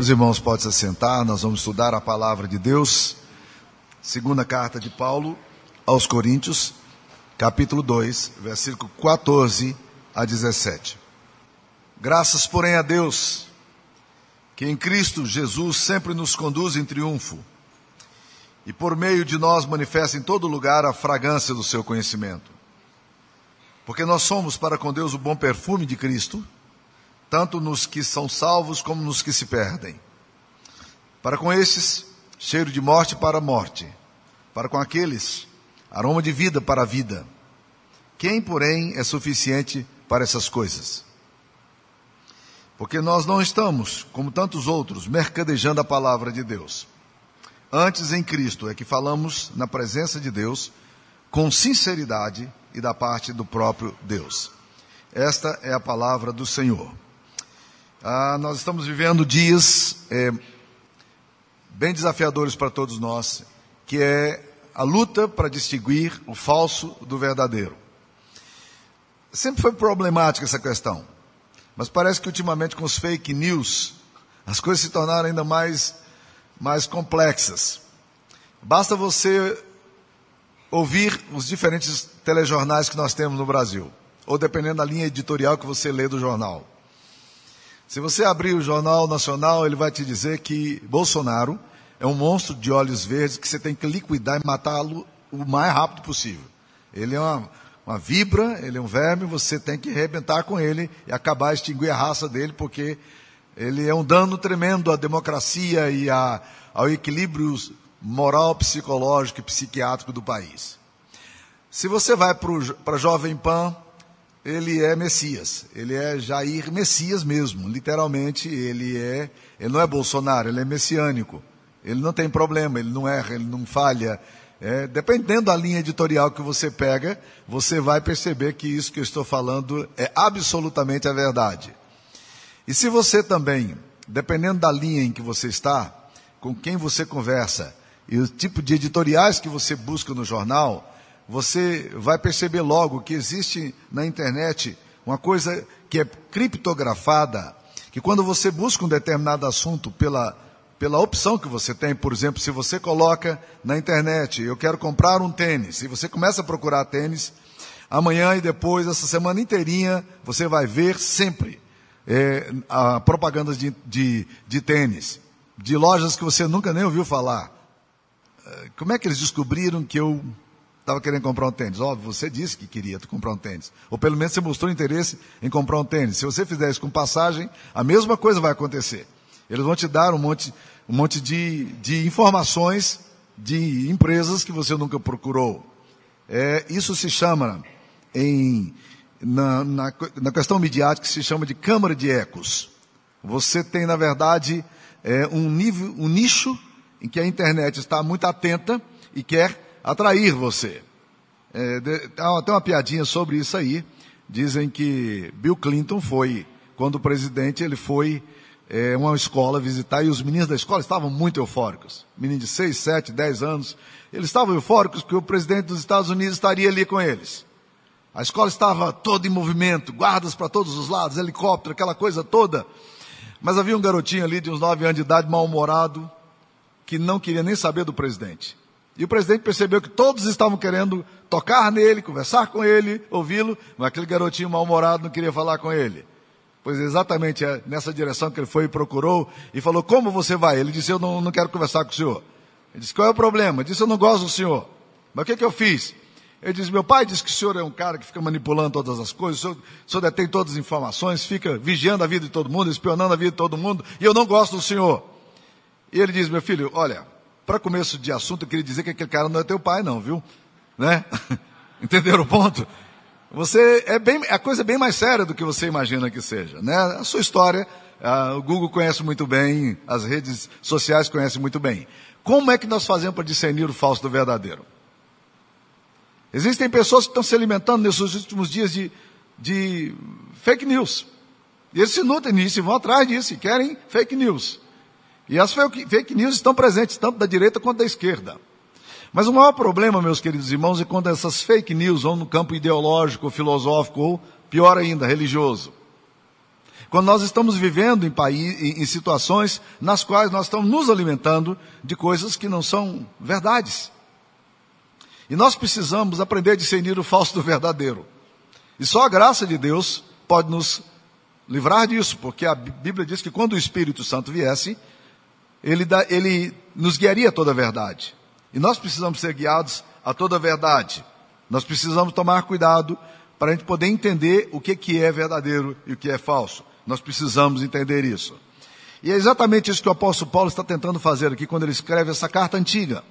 Os irmãos podem se assentar, nós vamos estudar a palavra de Deus. Segunda carta de Paulo aos Coríntios, capítulo 2, versículo 14 a 17. Graças, porém, a Deus, que em Cristo Jesus sempre nos conduz em triunfo e por meio de nós manifesta em todo lugar a fragrância do seu conhecimento. Porque nós somos para com Deus o bom perfume de Cristo tanto nos que são salvos como nos que se perdem. Para com esses, cheiro de morte para a morte. Para com aqueles, aroma de vida para a vida. Quem, porém, é suficiente para essas coisas? Porque nós não estamos, como tantos outros, mercadejando a palavra de Deus. Antes, em Cristo, é que falamos na presença de Deus, com sinceridade e da parte do próprio Deus. Esta é a palavra do Senhor. Ah, nós estamos vivendo dias é, bem desafiadores para todos nós, que é a luta para distinguir o falso do verdadeiro. Sempre foi problemática essa questão, mas parece que ultimamente com os fake news as coisas se tornaram ainda mais, mais complexas. Basta você ouvir os diferentes telejornais que nós temos no Brasil, ou dependendo da linha editorial que você lê do jornal. Se você abrir o Jornal Nacional, ele vai te dizer que Bolsonaro é um monstro de olhos verdes que você tem que liquidar e matá-lo o mais rápido possível. Ele é uma, uma vibra, ele é um verme, você tem que arrebentar com ele e acabar, extinguir a raça dele, porque ele é um dano tremendo à democracia e a, ao equilíbrio moral, psicológico e psiquiátrico do país. Se você vai para Jovem Pan, ele é Messias, ele é Jair Messias mesmo, literalmente ele é, ele não é Bolsonaro, ele é messiânico, ele não tem problema, ele não erra, ele não falha, é, dependendo da linha editorial que você pega, você vai perceber que isso que eu estou falando é absolutamente a verdade. E se você também, dependendo da linha em que você está, com quem você conversa e o tipo de editoriais que você busca no jornal, você vai perceber logo que existe na internet uma coisa que é criptografada, que quando você busca um determinado assunto pela, pela opção que você tem, por exemplo, se você coloca na internet, eu quero comprar um tênis, e você começa a procurar tênis, amanhã e depois, essa semana inteirinha, você vai ver sempre é, a propaganda de, de, de tênis, de lojas que você nunca nem ouviu falar. É, como é que eles descobriram que eu estava querendo comprar um tênis. Óbvio, você disse que queria comprar um tênis. Ou pelo menos você mostrou interesse em comprar um tênis. Se você fizer isso com passagem, a mesma coisa vai acontecer. Eles vão te dar um monte, um monte de, de informações de empresas que você nunca procurou. É, isso se chama, em, na, na, na, questão midiática, se chama de câmara de ecos. Você tem, na verdade, é, um, nível, um nicho em que a internet está muito atenta e quer atrair você. É, tem uma piadinha sobre isso aí. Dizem que Bill Clinton foi, quando o presidente, ele foi é, uma escola visitar e os meninos da escola estavam muito eufóricos. Meninos de 6, 7, 10 anos. Eles estavam eufóricos que o presidente dos Estados Unidos estaria ali com eles. A escola estava toda em movimento, guardas para todos os lados, helicóptero, aquela coisa toda. Mas havia um garotinho ali de uns 9 anos de idade, mal-humorado, que não queria nem saber do presidente. E o presidente percebeu que todos estavam querendo tocar nele, conversar com ele, ouvi-lo, mas aquele garotinho mal-humorado não queria falar com ele. Pois é exatamente é nessa direção que ele foi e procurou e falou: Como você vai? Ele disse: Eu não, não quero conversar com o senhor. Ele disse: Qual é o problema? Ele disse: Eu não gosto do senhor. Mas o que, que eu fiz? Ele disse: Meu pai disse que o senhor é um cara que fica manipulando todas as coisas, o senhor, o senhor detém todas as informações, fica vigiando a vida de todo mundo, espionando a vida de todo mundo, e eu não gosto do senhor. E ele diz: Meu filho, olha, para começo de assunto, eu queria dizer que aquele cara não é teu pai, não, viu? Né? Entenderam o ponto? Você é bem, a coisa é bem mais séria do que você imagina que seja, né? A sua história, a, o Google conhece muito bem, as redes sociais conhecem muito bem. Como é que nós fazemos para discernir o falso do verdadeiro? Existem pessoas que estão se alimentando nesses últimos dias de, de fake news. E eles se nutrem nisso e vão atrás disso e querem fake news. E as fake news estão presentes tanto da direita quanto da esquerda. Mas o maior problema, meus queridos irmãos, é quando essas fake news vão no campo ideológico, filosófico ou, pior ainda, religioso. Quando nós estamos vivendo em, país, em, situações nas quais nós estamos nos alimentando de coisas que não são verdades. E nós precisamos aprender a discernir o falso do verdadeiro. E só a graça de Deus pode nos livrar disso, porque a Bíblia diz que quando o Espírito Santo viesse, ele, dá, ele nos guiaria a toda a verdade. E nós precisamos ser guiados a toda a verdade. Nós precisamos tomar cuidado para a gente poder entender o que, que é verdadeiro e o que é falso. Nós precisamos entender isso. E é exatamente isso que o apóstolo Paulo está tentando fazer aqui quando ele escreve essa carta antiga,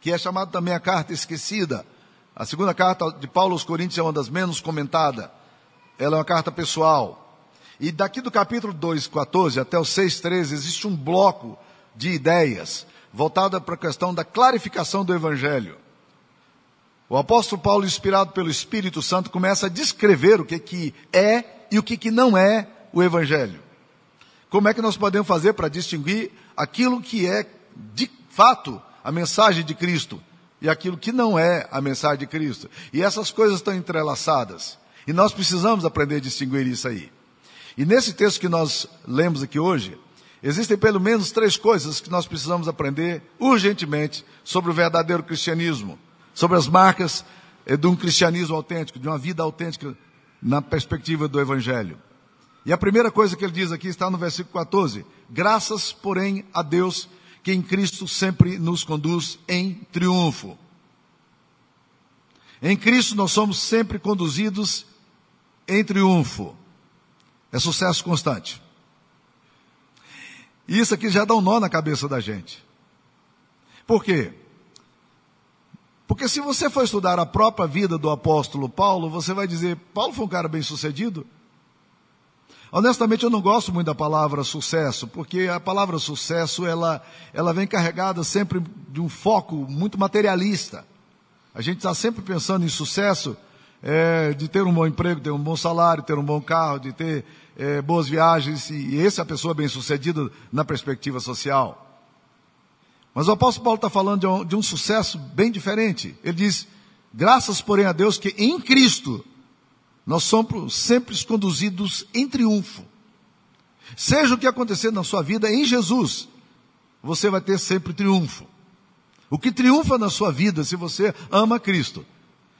que é chamada também a carta esquecida. A segunda carta de Paulo aos Coríntios é uma das menos comentadas. Ela é uma carta pessoal. E daqui do capítulo 2, 14 até o 6, 13, existe um bloco de ideias voltada para a questão da clarificação do Evangelho. O apóstolo Paulo, inspirado pelo Espírito Santo, começa a descrever o que, que é e o que, que não é o Evangelho. Como é que nós podemos fazer para distinguir aquilo que é, de fato, a mensagem de Cristo e aquilo que não é a mensagem de Cristo? E essas coisas estão entrelaçadas. E nós precisamos aprender a distinguir isso aí. E nesse texto que nós lemos aqui hoje, Existem pelo menos três coisas que nós precisamos aprender urgentemente sobre o verdadeiro cristianismo, sobre as marcas eh, de um cristianismo autêntico, de uma vida autêntica na perspectiva do Evangelho. E a primeira coisa que ele diz aqui está no versículo 14: Graças, porém, a Deus que em Cristo sempre nos conduz em triunfo. Em Cristo nós somos sempre conduzidos em triunfo. É sucesso constante. E isso aqui já dá um nó na cabeça da gente. Por quê? Porque se você for estudar a própria vida do apóstolo Paulo, você vai dizer, Paulo foi um cara bem sucedido? Honestamente, eu não gosto muito da palavra sucesso, porque a palavra sucesso, ela, ela vem carregada sempre de um foco muito materialista. A gente está sempre pensando em sucesso, é, de ter um bom emprego, ter um bom salário, ter um bom carro, de ter é, boas viagens, e, essa é a pessoa bem sucedida na perspectiva social. Mas o apóstolo Paulo está falando de um, de um sucesso bem diferente. Ele diz, graças porém a Deus que em Cristo nós somos sempre conduzidos em triunfo. Seja o que acontecer na sua vida, em Jesus, você vai ter sempre triunfo. O que triunfa na sua vida, se você ama Cristo,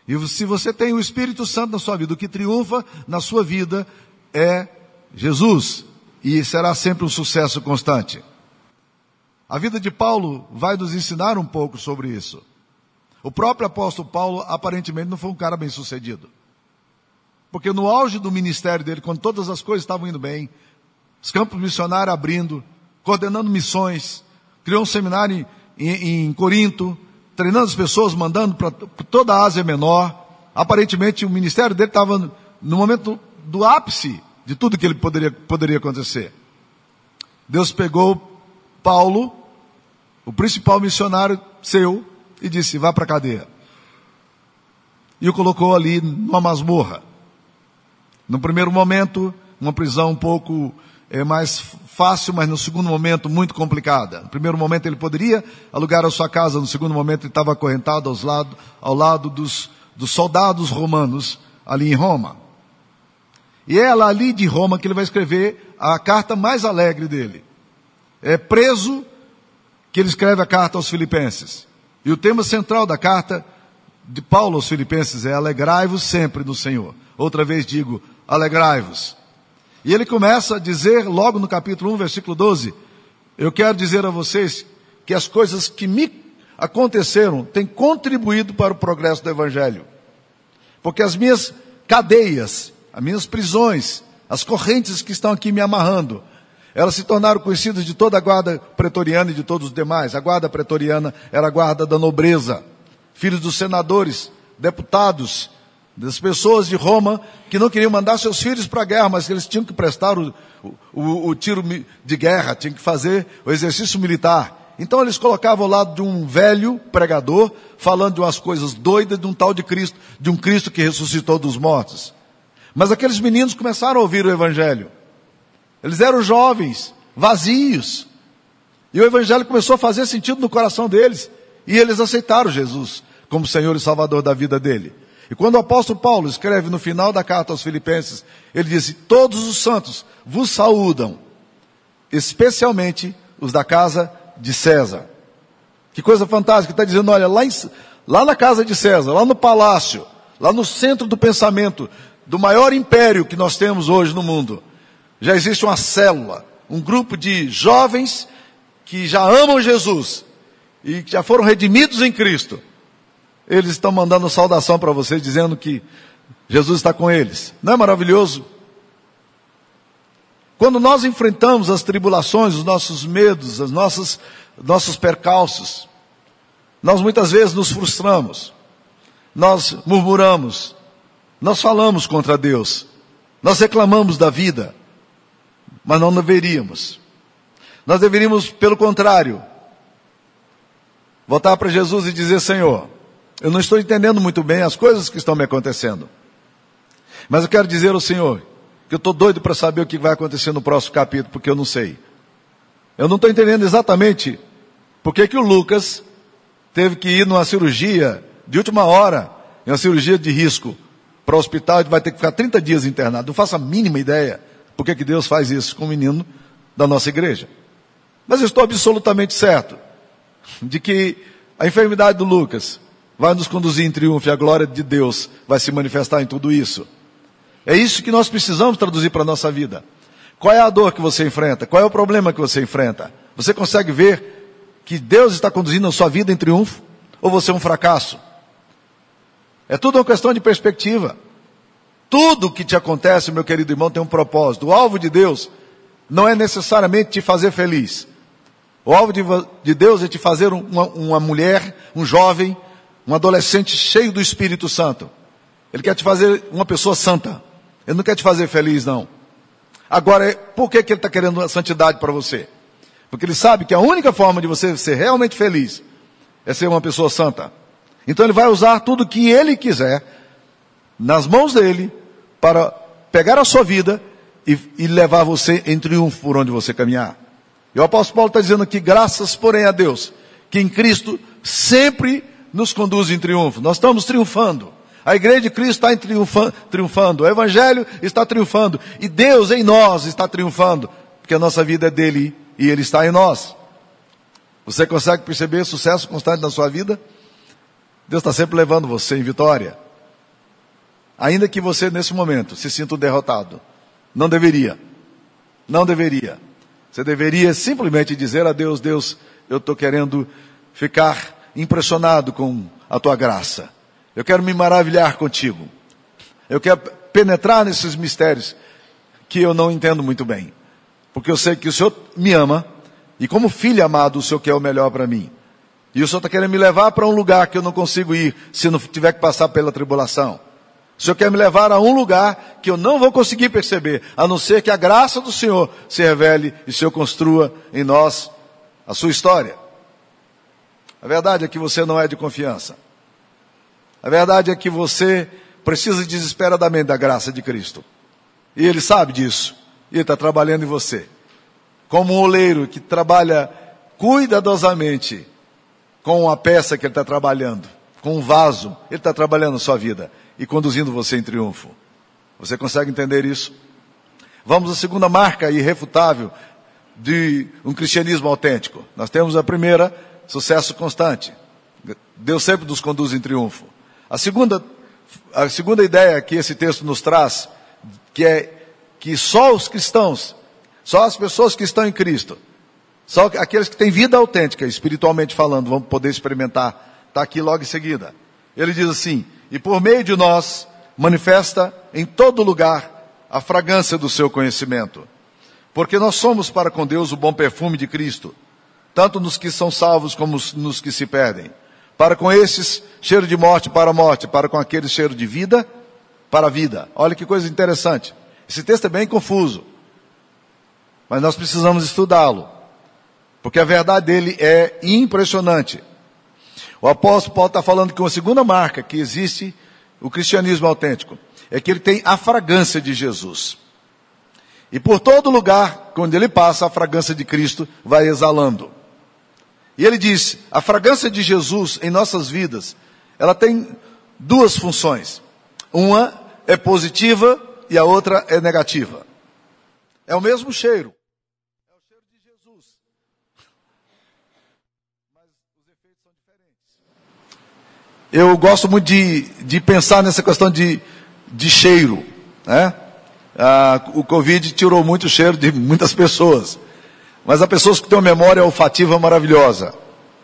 e se você tem o Espírito Santo na sua vida, o que triunfa na sua vida é Jesus e será sempre um sucesso constante. A vida de Paulo vai nos ensinar um pouco sobre isso. O próprio apóstolo Paulo aparentemente não foi um cara bem sucedido. Porque no auge do ministério dele, quando todas as coisas estavam indo bem, os campos missionários abrindo, coordenando missões, criou um seminário em, em, em Corinto, treinando as pessoas, mandando para toda a Ásia Menor. Aparentemente o ministério dele estava no momento do ápice de tudo que ele poderia, poderia acontecer. Deus pegou Paulo, o principal missionário seu, e disse: vá para a cadeia. E o colocou ali numa masmorra. No primeiro momento, uma prisão um pouco é, mais fácil, mas no segundo momento muito complicada. No primeiro momento ele poderia alugar a sua casa, no segundo momento ele estava acorrentado aos lado, ao lado dos, dos soldados romanos ali em Roma. E é lá ali de Roma que ele vai escrever a carta mais alegre dele. É preso que ele escreve a carta aos Filipenses. E o tema central da carta de Paulo aos Filipenses é alegrai-vos sempre no Senhor. Outra vez digo, alegrai-vos. E ele começa a dizer, logo no capítulo 1, versículo 12, eu quero dizer a vocês que as coisas que me aconteceram têm contribuído para o progresso do Evangelho. Porque as minhas cadeias as minhas prisões, as correntes que estão aqui me amarrando, elas se tornaram conhecidas de toda a guarda pretoriana e de todos os demais. A guarda pretoriana era a guarda da nobreza, filhos dos senadores, deputados, das pessoas de Roma que não queriam mandar seus filhos para a guerra, mas eles tinham que prestar o, o, o tiro de guerra, tinham que fazer o exercício militar. Então eles colocavam ao lado de um velho pregador, falando de umas coisas doidas de um tal de Cristo, de um Cristo que ressuscitou dos mortos. Mas aqueles meninos começaram a ouvir o Evangelho. Eles eram jovens, vazios. E o Evangelho começou a fazer sentido no coração deles. E eles aceitaram Jesus como Senhor e Salvador da vida dele. E quando o apóstolo Paulo escreve no final da carta aos Filipenses, ele diz: Todos os santos vos saúdam, especialmente os da casa de César. Que coisa fantástica, está dizendo: olha, lá, em, lá na casa de César, lá no palácio, lá no centro do pensamento do maior império que nós temos hoje no mundo, já existe uma célula, um grupo de jovens que já amam Jesus e que já foram redimidos em Cristo. Eles estão mandando saudação para vocês, dizendo que Jesus está com eles. Não é maravilhoso? Quando nós enfrentamos as tribulações, os nossos medos, os nossos, nossos percalços, nós muitas vezes nos frustramos, nós murmuramos, nós falamos contra Deus, nós reclamamos da vida, mas não deveríamos. Nós deveríamos, pelo contrário, voltar para Jesus e dizer: Senhor, eu não estou entendendo muito bem as coisas que estão me acontecendo, mas eu quero dizer ao Senhor que eu estou doido para saber o que vai acontecer no próximo capítulo, porque eu não sei. Eu não estou entendendo exatamente por que, que o Lucas teve que ir numa cirurgia de última hora, uma cirurgia de risco, para o hospital e vai ter que ficar 30 dias internado. Não faço a mínima ideia por que, Deus faz isso com o menino da nossa igreja. Mas eu estou absolutamente certo de que a enfermidade do Lucas vai nos conduzir em triunfo e a glória de Deus vai se manifestar em tudo isso. É isso que nós precisamos traduzir para a nossa vida. Qual é a dor que você enfrenta? Qual é o problema que você enfrenta? Você consegue ver que Deus está conduzindo a sua vida em triunfo? Ou você é um fracasso? É tudo uma questão de perspectiva. Tudo que te acontece, meu querido irmão, tem um propósito. O alvo de Deus não é necessariamente te fazer feliz. O alvo de, de Deus é te fazer uma, uma mulher, um jovem, um adolescente cheio do Espírito Santo. Ele quer te fazer uma pessoa santa. Ele não quer te fazer feliz, não. Agora, por que, que ele está querendo a santidade para você? Porque ele sabe que a única forma de você ser realmente feliz é ser uma pessoa santa. Então ele vai usar tudo que ele quiser nas mãos dele para pegar a sua vida e, e levar você em triunfo por onde você caminhar. E o apóstolo Paulo está dizendo que graças, porém, a Deus, que em Cristo sempre nos conduz em triunfo. Nós estamos triunfando. A igreja de Cristo está triunfando, o Evangelho está triunfando, e Deus em nós está triunfando, porque a nossa vida é dele e ele está em nós. Você consegue perceber sucesso constante na sua vida? Deus está sempre levando você em vitória. Ainda que você nesse momento se sinta derrotado. Não deveria. Não deveria. Você deveria simplesmente dizer a Deus, Deus, eu estou querendo ficar impressionado com a tua graça. Eu quero me maravilhar contigo. Eu quero penetrar nesses mistérios que eu não entendo muito bem. Porque eu sei que o Senhor me ama e como filho amado o Senhor quer o melhor para mim. E o Senhor está querendo me levar para um lugar que eu não consigo ir se não tiver que passar pela tribulação. O Senhor quer me levar a um lugar que eu não vou conseguir perceber, a não ser que a graça do Senhor se revele e o Senhor construa em nós a sua história. A verdade é que você não é de confiança. A verdade é que você precisa desesperadamente da graça de Cristo. E Ele sabe disso. E Ele está trabalhando em você. Como um oleiro que trabalha cuidadosamente com a peça que Ele está trabalhando, com um vaso, Ele está trabalhando a sua vida e conduzindo você em triunfo. Você consegue entender isso? Vamos à segunda marca irrefutável de um cristianismo autêntico. Nós temos a primeira, sucesso constante. Deus sempre nos conduz em triunfo. A segunda, a segunda ideia que esse texto nos traz, que é que só os cristãos, só as pessoas que estão em Cristo, só aqueles que têm vida autêntica, espiritualmente falando, vão poder experimentar. Está aqui logo em seguida. Ele diz assim: e por meio de nós manifesta em todo lugar a fragrância do seu conhecimento. Porque nós somos para com Deus o bom perfume de Cristo, tanto nos que são salvos como nos que se perdem. Para com esses, cheiro de morte para a morte, para com aqueles, cheiro de vida para a vida. Olha que coisa interessante. Esse texto é bem confuso, mas nós precisamos estudá-lo, porque a verdade dele é impressionante. O apóstolo Paulo está falando que uma segunda marca que existe o cristianismo autêntico é que ele tem a fragrância de Jesus. E por todo lugar, quando ele passa, a fragrância de Cristo vai exalando. E ele diz: a fragrância de Jesus em nossas vidas, ela tem duas funções. Uma é positiva e a outra é negativa. É o mesmo cheiro. É o cheiro de Jesus. Mas os efeitos são diferentes. Eu gosto muito de, de pensar nessa questão de, de cheiro. Né? Ah, o Covid tirou muito o cheiro de muitas pessoas. Mas há pessoas que têm uma memória olfativa maravilhosa.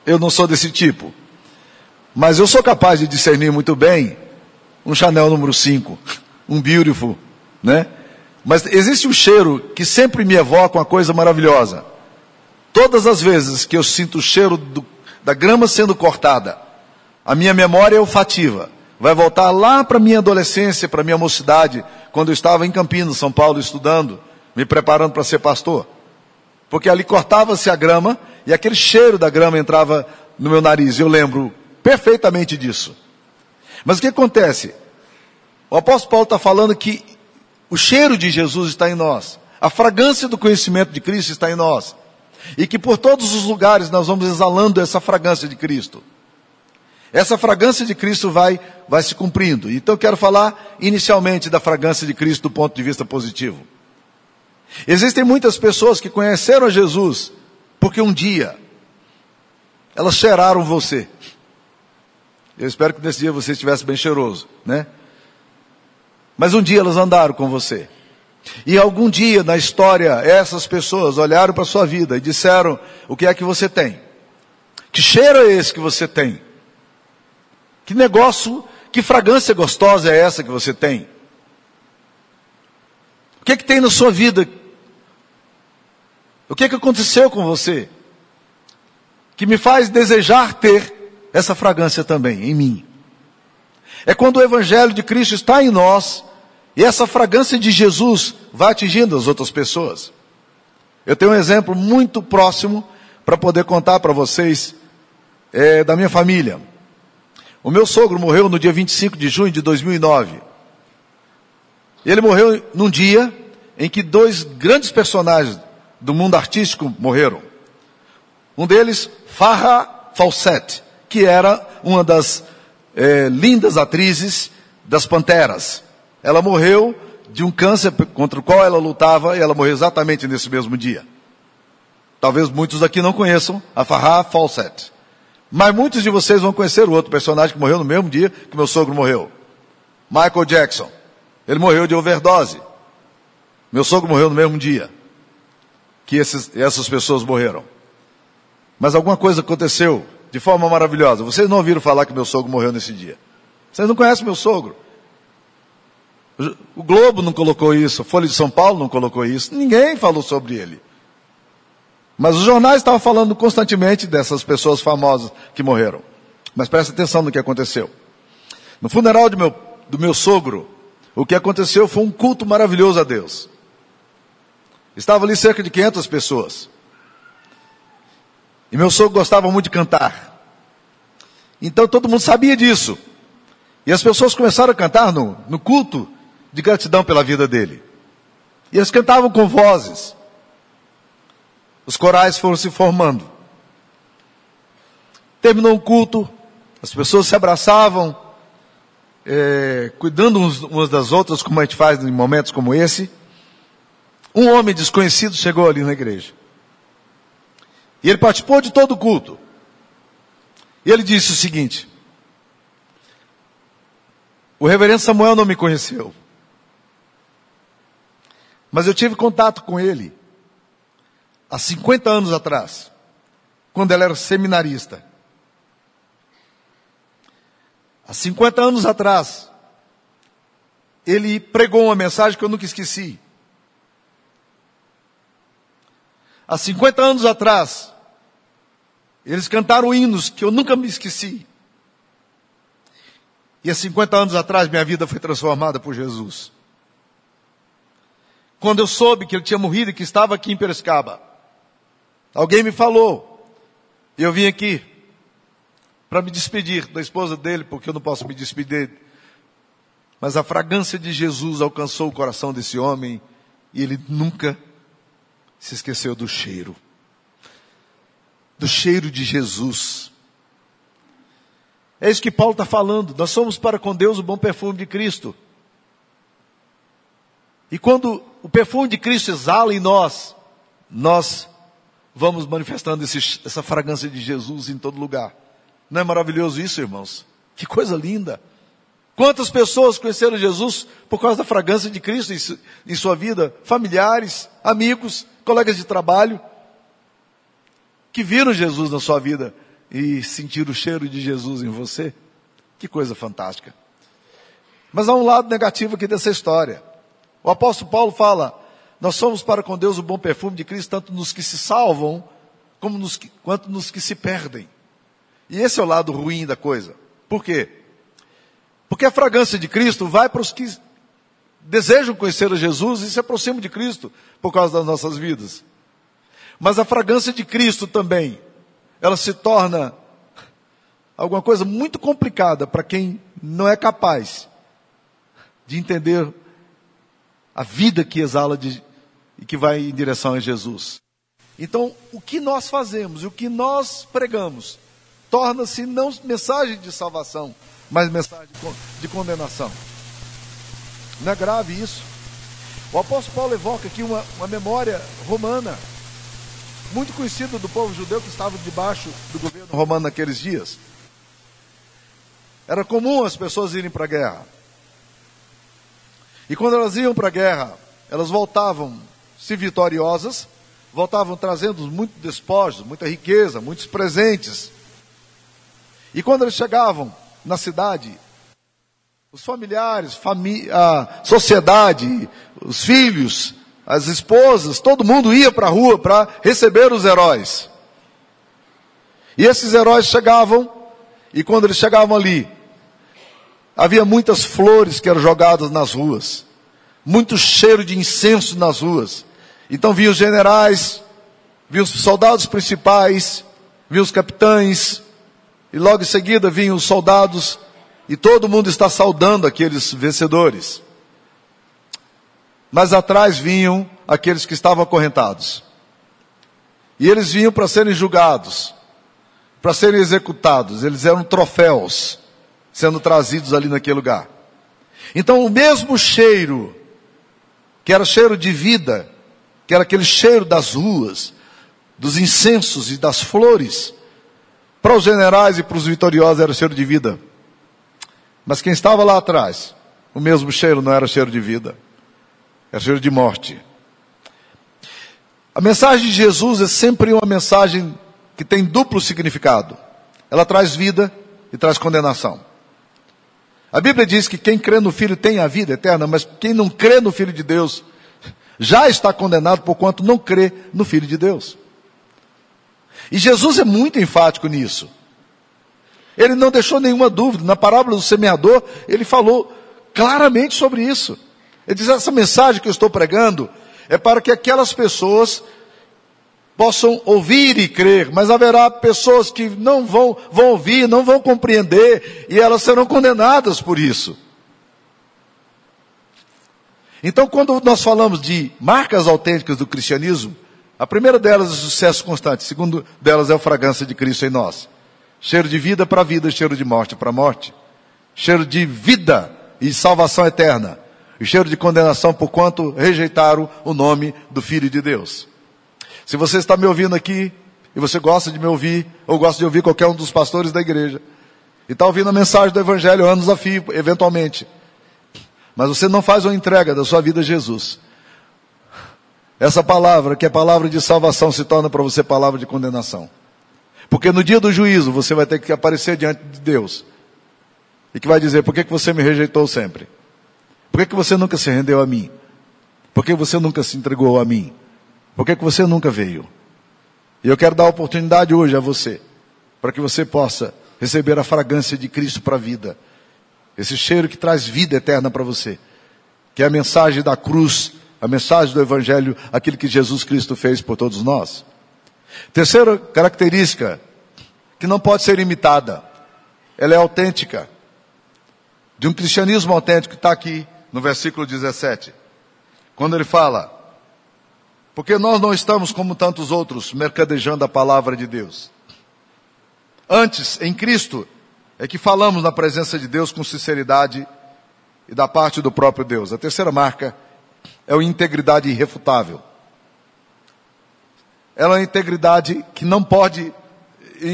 Eu não sou desse tipo. Mas eu sou capaz de discernir muito bem um Chanel número 5, um Beautiful, né? Mas existe um cheiro que sempre me evoca uma coisa maravilhosa. Todas as vezes que eu sinto o cheiro do, da grama sendo cortada, a minha memória é olfativa. Vai voltar lá para minha adolescência, para minha mocidade, quando eu estava em Campinas, São Paulo, estudando, me preparando para ser pastor. Porque ali cortava-se a grama e aquele cheiro da grama entrava no meu nariz. Eu lembro perfeitamente disso. Mas o que acontece? O apóstolo Paulo está falando que o cheiro de Jesus está em nós. A fragrância do conhecimento de Cristo está em nós. E que por todos os lugares nós vamos exalando essa fragrância de Cristo. Essa fragrância de Cristo vai, vai se cumprindo. Então eu quero falar inicialmente da fragrância de Cristo do ponto de vista positivo. Existem muitas pessoas que conheceram a Jesus porque um dia elas cheiraram você. Eu espero que nesse dia você estivesse bem cheiroso, né? Mas um dia elas andaram com você. E algum dia na história, essas pessoas olharam para a sua vida e disseram: O que é que você tem? Que cheiro é esse que você tem? Que negócio, que fragrância gostosa é essa que você tem? O que é que tem na sua vida? O que é que aconteceu com você? Que me faz desejar ter essa fragrância também em mim. É quando o Evangelho de Cristo está em nós e essa fragrância de Jesus vai atingindo as outras pessoas. Eu tenho um exemplo muito próximo para poder contar para vocês é, da minha família. O meu sogro morreu no dia 25 de junho de 2009. Ele morreu num dia em que dois grandes personagens do mundo artístico morreram. Um deles, Farrah Fawcett, que era uma das é, lindas atrizes das Panteras. Ela morreu de um câncer contra o qual ela lutava e ela morreu exatamente nesse mesmo dia. Talvez muitos aqui não conheçam a Farrah Fawcett. Mas muitos de vocês vão conhecer o outro personagem que morreu no mesmo dia que meu sogro morreu. Michael Jackson. Ele morreu de overdose. Meu sogro morreu no mesmo dia que esses, essas pessoas morreram. Mas alguma coisa aconteceu de forma maravilhosa. Vocês não ouviram falar que meu sogro morreu nesse dia. Vocês não conhecem meu sogro. O Globo não colocou isso, a Folha de São Paulo não colocou isso, ninguém falou sobre ele. Mas os jornais estavam falando constantemente dessas pessoas famosas que morreram. Mas presta atenção no que aconteceu. No funeral do meu, do meu sogro, o que aconteceu foi um culto maravilhoso a Deus. Estavam ali cerca de 500 pessoas. E meu sogro gostava muito de cantar. Então todo mundo sabia disso. E as pessoas começaram a cantar no, no culto de gratidão pela vida dele. E eles cantavam com vozes. Os corais foram se formando. Terminou o culto, as pessoas se abraçavam, é, cuidando umas das outras, como a gente faz em momentos como esse. Um homem desconhecido chegou ali na igreja. E ele participou de todo o culto. E ele disse o seguinte: O reverendo Samuel não me conheceu. Mas eu tive contato com ele há 50 anos atrás, quando ele era seminarista. Há 50 anos atrás, ele pregou uma mensagem que eu nunca esqueci. Há 50 anos atrás, eles cantaram hinos que eu nunca me esqueci. E há 50 anos atrás, minha vida foi transformada por Jesus. Quando eu soube que ele tinha morrido e que estava aqui em Piracicaba, alguém me falou. E eu vim aqui para me despedir da esposa dele, porque eu não posso me despedir. Mas a fragrância de Jesus alcançou o coração desse homem e ele nunca se esqueceu do cheiro. Do cheiro de Jesus. É isso que Paulo está falando. Nós somos para com Deus o bom perfume de Cristo. E quando o perfume de Cristo exala em nós, nós vamos manifestando esse, essa fragrância de Jesus em todo lugar. Não é maravilhoso isso, irmãos? Que coisa linda! Quantas pessoas conheceram Jesus por causa da fragrância de Cristo em, em sua vida? Familiares, amigos, colegas de trabalho, que viram Jesus na sua vida e sentiram o cheiro de Jesus em você. Que coisa fantástica. Mas há um lado negativo aqui dessa história. O apóstolo Paulo fala: Nós somos para com Deus o bom perfume de Cristo, tanto nos que se salvam, como nos que, quanto nos que se perdem. E esse é o lado ruim da coisa. Por quê? Porque a fragrância de Cristo vai para os que desejam conhecer a Jesus e se aproximam de Cristo por causa das nossas vidas. Mas a fragrância de Cristo também, ela se torna alguma coisa muito complicada para quem não é capaz de entender a vida que exala de, e que vai em direção a Jesus. Então, o que nós fazemos e o que nós pregamos torna-se não mensagem de salvação, mas mensagem de condenação. Não é grave isso? O apóstolo Paulo evoca aqui uma, uma memória romana, muito conhecida do povo judeu que estava debaixo do governo romano naqueles dias. Era comum as pessoas irem para a guerra. E quando elas iam para a guerra, elas voltavam se vitoriosas, voltavam trazendo muito despojos, muita riqueza, muitos presentes. E quando eles chegavam na cidade, os familiares, a sociedade, os filhos, as esposas, todo mundo ia para a rua para receber os heróis. E esses heróis chegavam, e quando eles chegavam ali, havia muitas flores que eram jogadas nas ruas, muito cheiro de incenso nas ruas. Então vinham os generais, vinham os soldados principais, vinham os capitães, e logo em seguida vinham os soldados, e todo mundo está saudando aqueles vencedores. Mas atrás vinham aqueles que estavam acorrentados. E eles vinham para serem julgados, para serem executados. Eles eram troféus sendo trazidos ali naquele lugar. Então o mesmo cheiro, que era cheiro de vida, que era aquele cheiro das ruas, dos incensos e das flores, para os generais e para os vitoriosos era cheiro de vida. Mas quem estava lá atrás, o mesmo cheiro não era cheiro de vida, era cheiro de morte. A mensagem de Jesus é sempre uma mensagem que tem duplo significado. Ela traz vida e traz condenação. A Bíblia diz que quem crê no Filho tem a vida eterna, mas quem não crê no Filho de Deus já está condenado por quanto não crê no Filho de Deus. E Jesus é muito enfático nisso. Ele não deixou nenhuma dúvida. Na parábola do semeador, ele falou claramente sobre isso. Ele diz: essa mensagem que eu estou pregando é para que aquelas pessoas possam ouvir e crer, mas haverá pessoas que não vão, vão ouvir, não vão compreender, e elas serão condenadas por isso. Então, quando nós falamos de marcas autênticas do cristianismo, a primeira delas é o sucesso constante, a segunda delas é a fragrância de Cristo em nós. Cheiro de vida para vida, cheiro de morte para morte. Cheiro de vida e salvação eterna. E cheiro de condenação por quanto rejeitaram o nome do Filho de Deus. Se você está me ouvindo aqui, e você gosta de me ouvir, ou gosta de ouvir qualquer um dos pastores da igreja, e está ouvindo a mensagem do Evangelho, é um desafio, eventualmente. Mas você não faz uma entrega da sua vida a Jesus. Essa palavra, que é palavra de salvação, se torna para você palavra de condenação. Porque no dia do juízo você vai ter que aparecer diante de Deus. E que vai dizer, por que, que você me rejeitou sempre? Por que, que você nunca se rendeu a mim? Por que você nunca se entregou a mim? Por que, que você nunca veio? E eu quero dar a oportunidade hoje a você, para que você possa receber a fragrância de Cristo para a vida. Esse cheiro que traz vida eterna para você. Que é a mensagem da cruz a mensagem do Evangelho, aquilo que Jesus Cristo fez por todos nós. Terceira característica, que não pode ser imitada, ela é autêntica. De um cristianismo autêntico, está aqui no versículo 17. Quando ele fala, porque nós não estamos como tantos outros, mercadejando a palavra de Deus. Antes, em Cristo, é que falamos na presença de Deus com sinceridade e da parte do próprio Deus. A terceira marca é a integridade irrefutável. Ela é uma integridade que não pode,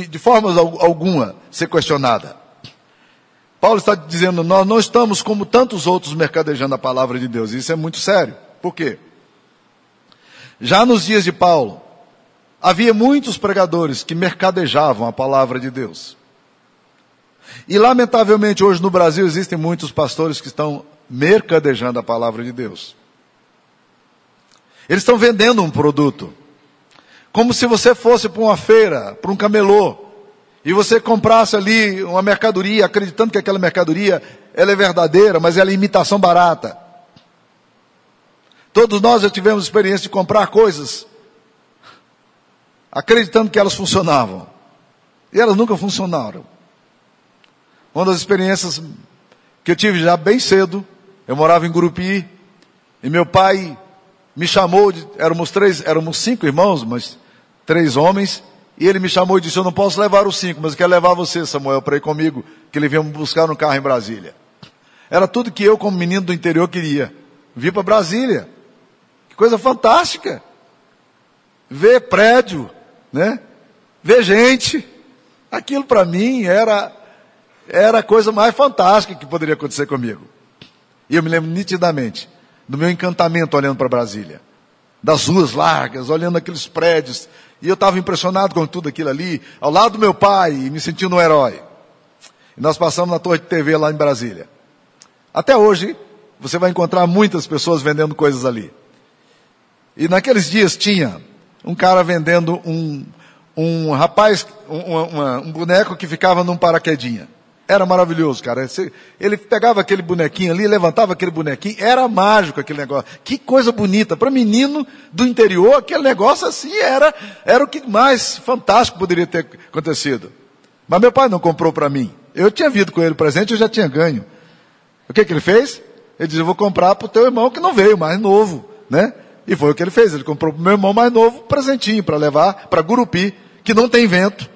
de forma alguma, ser questionada. Paulo está dizendo, nós não estamos como tantos outros mercadejando a palavra de Deus. Isso é muito sério. Por quê? Já nos dias de Paulo, havia muitos pregadores que mercadejavam a palavra de Deus. E lamentavelmente hoje no Brasil existem muitos pastores que estão mercadejando a palavra de Deus. Eles estão vendendo um produto. Como se você fosse para uma feira, para um camelô, e você comprasse ali uma mercadoria, acreditando que aquela mercadoria ela é verdadeira, mas ela é imitação barata. Todos nós já tivemos experiência de comprar coisas, acreditando que elas funcionavam. E elas nunca funcionaram. Uma das experiências que eu tive já bem cedo, eu morava em Gurupi, e meu pai me chamou, de, éramos três, éramos cinco irmãos, mas três homens, e ele me chamou e disse, eu não posso levar os cinco, mas eu quero levar você, Samuel, para ir comigo, que ele veio me buscar no carro em Brasília. Era tudo que eu, como menino do interior, queria. Vir para Brasília. Coisa fantástica. Ver prédio, né? Ver gente. Aquilo para mim era era a coisa mais fantástica que poderia acontecer comigo. E eu me lembro nitidamente do meu encantamento olhando para Brasília. Das ruas largas, olhando aqueles prédios. E eu estava impressionado com tudo aquilo ali, ao lado do meu pai, e me sentindo um herói. E nós passamos na torre de TV lá em Brasília. Até hoje, você vai encontrar muitas pessoas vendendo coisas ali. E naqueles dias tinha um cara vendendo um, um rapaz, um, uma, um boneco que ficava num paraquedinha. Era maravilhoso, cara. Ele pegava aquele bonequinho ali, levantava aquele bonequinho, era mágico aquele negócio. Que coisa bonita. Para menino do interior, aquele negócio assim era, era o que mais fantástico poderia ter acontecido. Mas meu pai não comprou para mim. Eu tinha vindo com ele presente, eu já tinha ganho. O que, que ele fez? Ele disse, eu vou comprar para o teu irmão que não veio, mais novo, né? E foi o que ele fez. Ele comprou para o meu irmão mais novo um presentinho para levar para Gurupi, que não tem vento,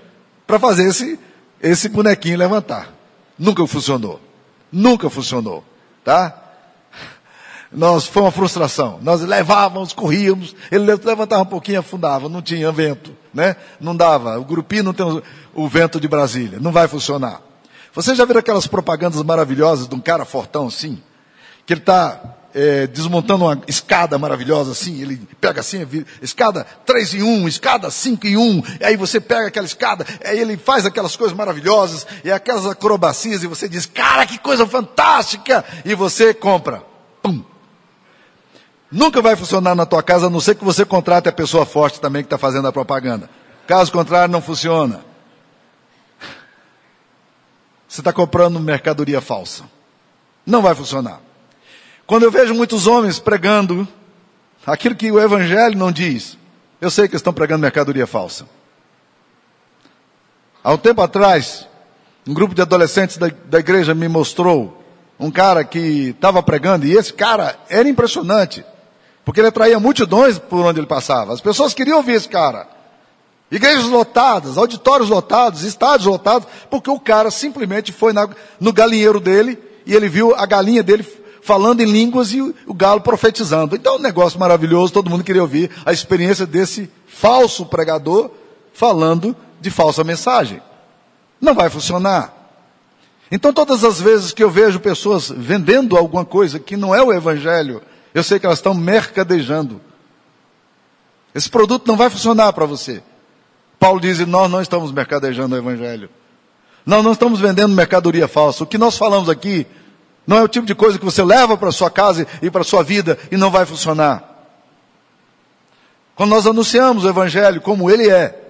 para fazer esse, esse bonequinho levantar. Nunca funcionou. Nunca funcionou. Tá? Nós, foi uma frustração. Nós levávamos, corríamos, ele levantava um pouquinho, afundava, não tinha vento, né? Não dava. O grupinho não tem o, o vento de Brasília. Não vai funcionar. Você já viu aquelas propagandas maravilhosas de um cara fortão assim? Que ele está é, desmontando uma escada maravilhosa assim, ele pega assim, escada 3 em 1, escada 5 em 1, e aí você pega aquela escada, aí ele faz aquelas coisas maravilhosas, e aquelas acrobacias, e você diz, cara, que coisa fantástica, e você compra. Pum. Nunca vai funcionar na tua casa, a não ser que você contrate a pessoa forte também que está fazendo a propaganda. Caso contrário, não funciona. Você está comprando mercadoria falsa. Não vai funcionar. Quando eu vejo muitos homens pregando aquilo que o Evangelho não diz, eu sei que estão pregando mercadoria falsa. Há um tempo atrás, um grupo de adolescentes da, da igreja me mostrou um cara que estava pregando, e esse cara era impressionante, porque ele atraía multidões por onde ele passava. As pessoas queriam ouvir esse cara. Igrejas lotadas, auditórios lotados, estádios lotados, porque o cara simplesmente foi na, no galinheiro dele e ele viu a galinha dele falando em línguas e o galo profetizando. Então, um negócio maravilhoso, todo mundo queria ouvir a experiência desse falso pregador falando de falsa mensagem. Não vai funcionar. Então, todas as vezes que eu vejo pessoas vendendo alguma coisa que não é o evangelho, eu sei que elas estão mercadejando. Esse produto não vai funcionar para você. Paulo diz: nós não estamos mercadejando o evangelho. Nós não estamos vendendo mercadoria falsa. O que nós falamos aqui não é o tipo de coisa que você leva para sua casa e para sua vida e não vai funcionar. Quando nós anunciamos o Evangelho como ele é,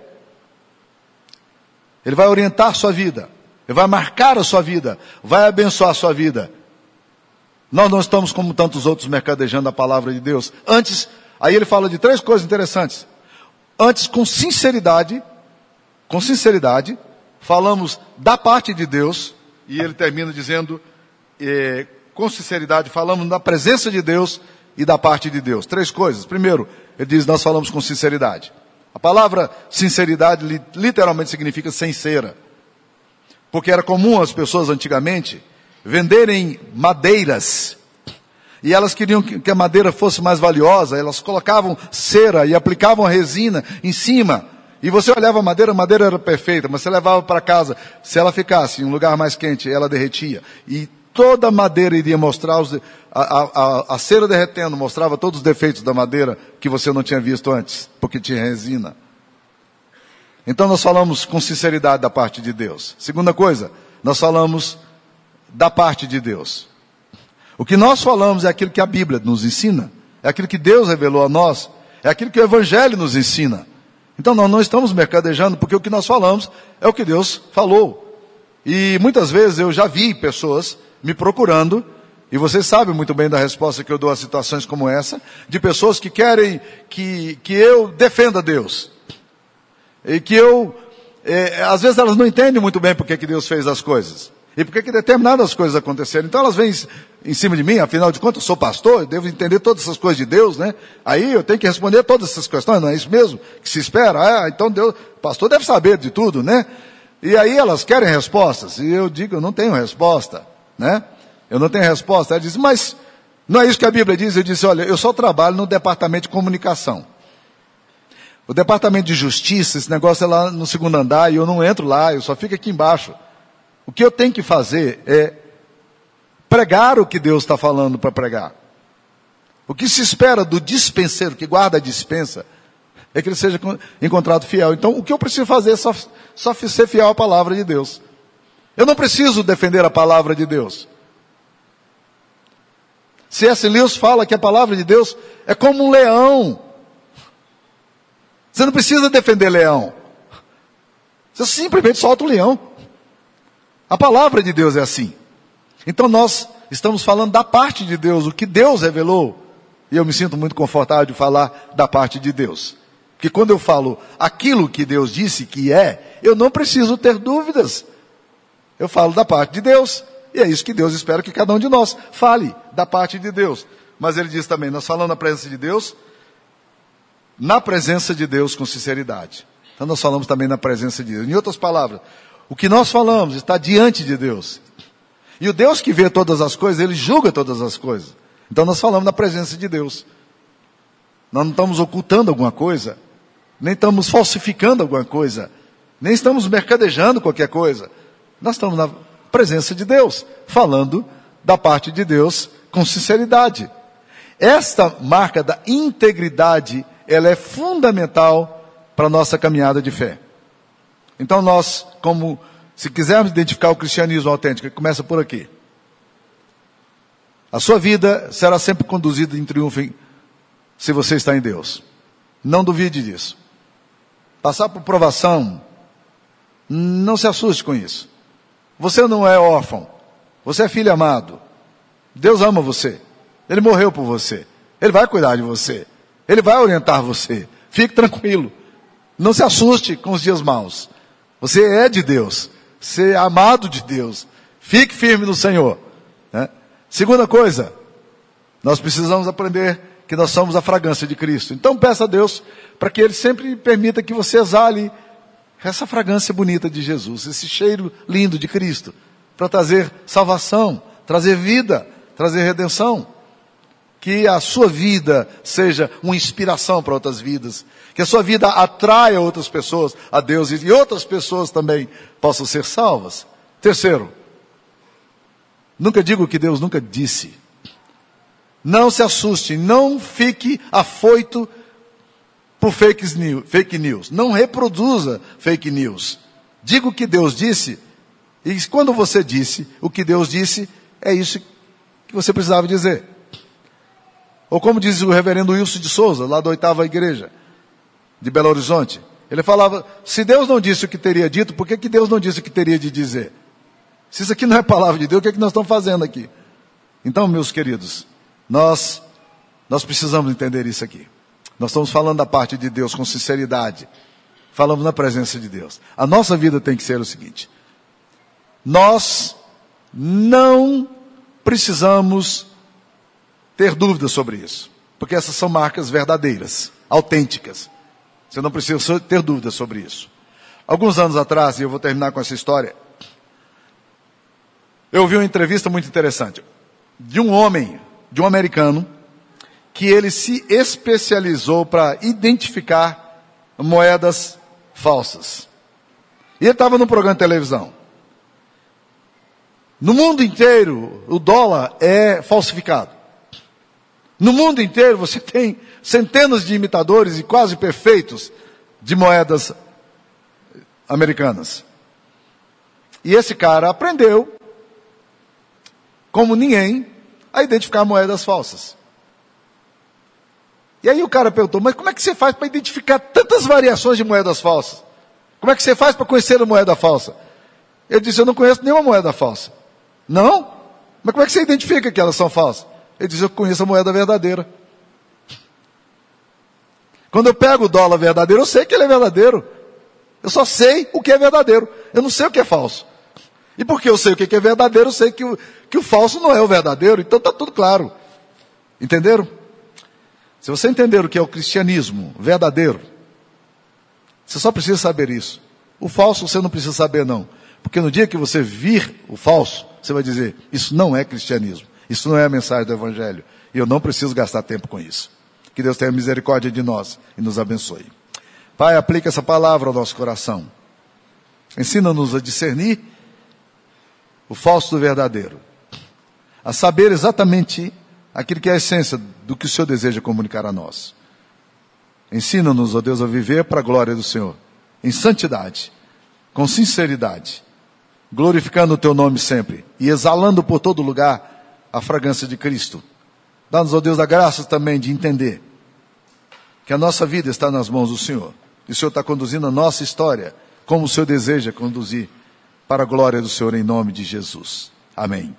ele vai orientar a sua vida, ele vai marcar a sua vida, vai abençoar a sua vida. Nós não estamos como tantos outros mercadejando a palavra de Deus. Antes, aí ele fala de três coisas interessantes. Antes, com sinceridade, com sinceridade, falamos da parte de Deus, e ele termina dizendo eh, com sinceridade, falamos na presença de Deus e da parte de Deus. Três coisas. Primeiro, ele diz: nós falamos com sinceridade. A palavra sinceridade literalmente significa sincera. Porque era comum as pessoas antigamente venderem madeiras. E elas queriam que a madeira fosse mais valiosa, elas colocavam cera e aplicavam resina em cima. E você olhava a madeira, a madeira era perfeita, mas você levava para casa. Se ela ficasse em um lugar mais quente, ela derretia. E toda a madeira iria mostrar, os, a, a, a, cera derretendo mostrava todos os defeitos da madeira que você não tinha visto antes, porque tinha resina. Então nós falamos com sinceridade da parte de Deus. Segunda coisa, nós falamos da parte de Deus. O que nós falamos é aquilo que a Bíblia nos ensina, é aquilo que Deus revelou a nós, é aquilo que o Evangelho nos ensina. Então nós não estamos mercadejando, porque o que nós falamos é o que Deus falou. E muitas vezes eu já vi pessoas me procurando, e vocês sabem muito bem da resposta que eu dou a situações como essa, de pessoas que querem que, que eu defenda Deus. E que eu, é, às vezes elas não entendem muito bem porque que Deus fez as coisas. E por que determinadas coisas aconteceram. Então elas vêm em cima de mim, afinal de contas eu sou pastor, eu devo entender todas essas coisas de Deus, né? Aí eu tenho que responder todas essas questões, não é isso mesmo que se espera? Ah, então Deus, pastor deve saber de tudo, né? E aí elas querem respostas, e eu digo, eu não tenho resposta, né? Eu não tenho resposta. Ela diz, mas não é isso que a Bíblia diz? Eu disse, olha, eu só trabalho no departamento de comunicação. O departamento de justiça, esse negócio é lá no segundo andar, e eu não entro lá, eu só fico aqui embaixo. O que eu tenho que fazer é pregar o que Deus está falando para pregar. O que se espera do dispenseiro que guarda a dispensa é que ele seja encontrado fiel. Então, o que eu preciso fazer é só, só ser fiel à palavra de Deus. Eu não preciso defender a palavra de Deus. C.S. Lewis fala que a palavra de Deus é como um leão. Você não precisa defender leão. Você simplesmente solta o leão. A palavra de Deus é assim. Então nós estamos falando da parte de Deus, o que Deus revelou. E eu me sinto muito confortável de falar da parte de Deus. Porque quando eu falo aquilo que Deus disse que é, eu não preciso ter dúvidas. Eu falo da parte de Deus. E é isso que Deus espera que cada um de nós fale da parte de Deus. Mas ele diz também, nós falamos na presença de Deus, na presença de Deus com sinceridade. Então nós falamos também na presença de Deus. Em outras palavras, o que nós falamos está diante de Deus. E o Deus que vê todas as coisas, ele julga todas as coisas. Então nós falamos na presença de Deus. Nós não estamos ocultando alguma coisa, nem estamos falsificando alguma coisa, nem estamos mercadejando qualquer coisa. Nós estamos na presença de Deus, falando da parte de Deus com sinceridade. Esta marca da integridade, ela é fundamental para a nossa caminhada de fé. Então nós, como se quisermos identificar o cristianismo autêntico, começa por aqui. A sua vida será sempre conduzida em triunfo se você está em Deus. Não duvide disso. Passar por provação, não se assuste com isso. Você não é órfão. Você é filho amado. Deus ama você. Ele morreu por você. Ele vai cuidar de você. Ele vai orientar você. Fique tranquilo. Não se assuste com os dias maus. Você é de Deus. Você é amado de Deus. Fique firme no Senhor. Né? Segunda coisa, nós precisamos aprender que nós somos a fragrância de Cristo. Então peça a Deus para que Ele sempre permita que você exale essa fragrância bonita de Jesus, esse cheiro lindo de Cristo, para trazer salvação, trazer vida, trazer redenção. Que a sua vida seja uma inspiração para outras vidas. Que a sua vida atraia outras pessoas a Deus e outras pessoas também possam ser salvas. Terceiro, nunca digo o que Deus nunca disse. Não se assuste, não fique afoito por fake news. Não reproduza fake news. Diga o que Deus disse, e quando você disse o que Deus disse, é isso que você precisava dizer. Ou como diz o reverendo Wilson de Souza, lá da oitava igreja de Belo Horizonte. Ele falava, se Deus não disse o que teria dito, por que, que Deus não disse o que teria de dizer? Se isso aqui não é palavra de Deus, o que, é que nós estamos fazendo aqui? Então, meus queridos, nós, nós precisamos entender isso aqui. Nós estamos falando da parte de Deus com sinceridade. Falamos na presença de Deus. A nossa vida tem que ser o seguinte: nós não precisamos ter dúvidas sobre isso. Porque essas são marcas verdadeiras, autênticas. Você não precisa ter dúvidas sobre isso. Alguns anos atrás, e eu vou terminar com essa história, Eu vi uma entrevista muito interessante de um homem, de um americano, que ele se especializou para identificar moedas falsas. E ele estava num programa de televisão. No mundo inteiro, o dólar é falsificado. No mundo inteiro, você tem centenas de imitadores e quase perfeitos de moedas americanas. E esse cara aprendeu, como ninguém, a identificar moedas falsas. E aí o cara perguntou, mas como é que você faz para identificar tantas variações de moedas falsas? Como é que você faz para conhecer a moeda falsa? Ele disse, eu não conheço nenhuma moeda falsa. Não? Mas como é que você identifica que elas são falsas? Ele disse, eu conheço a moeda verdadeira. Quando eu pego o dólar verdadeiro, eu sei que ele é verdadeiro. Eu só sei o que é verdadeiro. Eu não sei o que é falso. E porque eu sei o que é verdadeiro, eu sei que o, que o falso não é o verdadeiro. Então está tudo claro. Entenderam? Se você entender o que é o cristianismo verdadeiro, você só precisa saber isso. O falso você não precisa saber, não. Porque no dia que você vir o falso, você vai dizer: Isso não é cristianismo. Isso não é a mensagem do Evangelho. E eu não preciso gastar tempo com isso. Que Deus tenha misericórdia de nós e nos abençoe. Pai, aplica essa palavra ao nosso coração. Ensina-nos a discernir o falso do verdadeiro. A saber exatamente aquilo que é a essência do que o Senhor deseja comunicar a nós. Ensina-nos, ó Deus, a viver para a glória do Senhor, em santidade, com sinceridade, glorificando o Teu nome sempre e exalando por todo lugar a fragrância de Cristo. Dá-nos, ó Deus, a graça também de entender que a nossa vida está nas mãos do Senhor. E o Senhor está conduzindo a nossa história como o Senhor deseja conduzir para a glória do Senhor em nome de Jesus. Amém.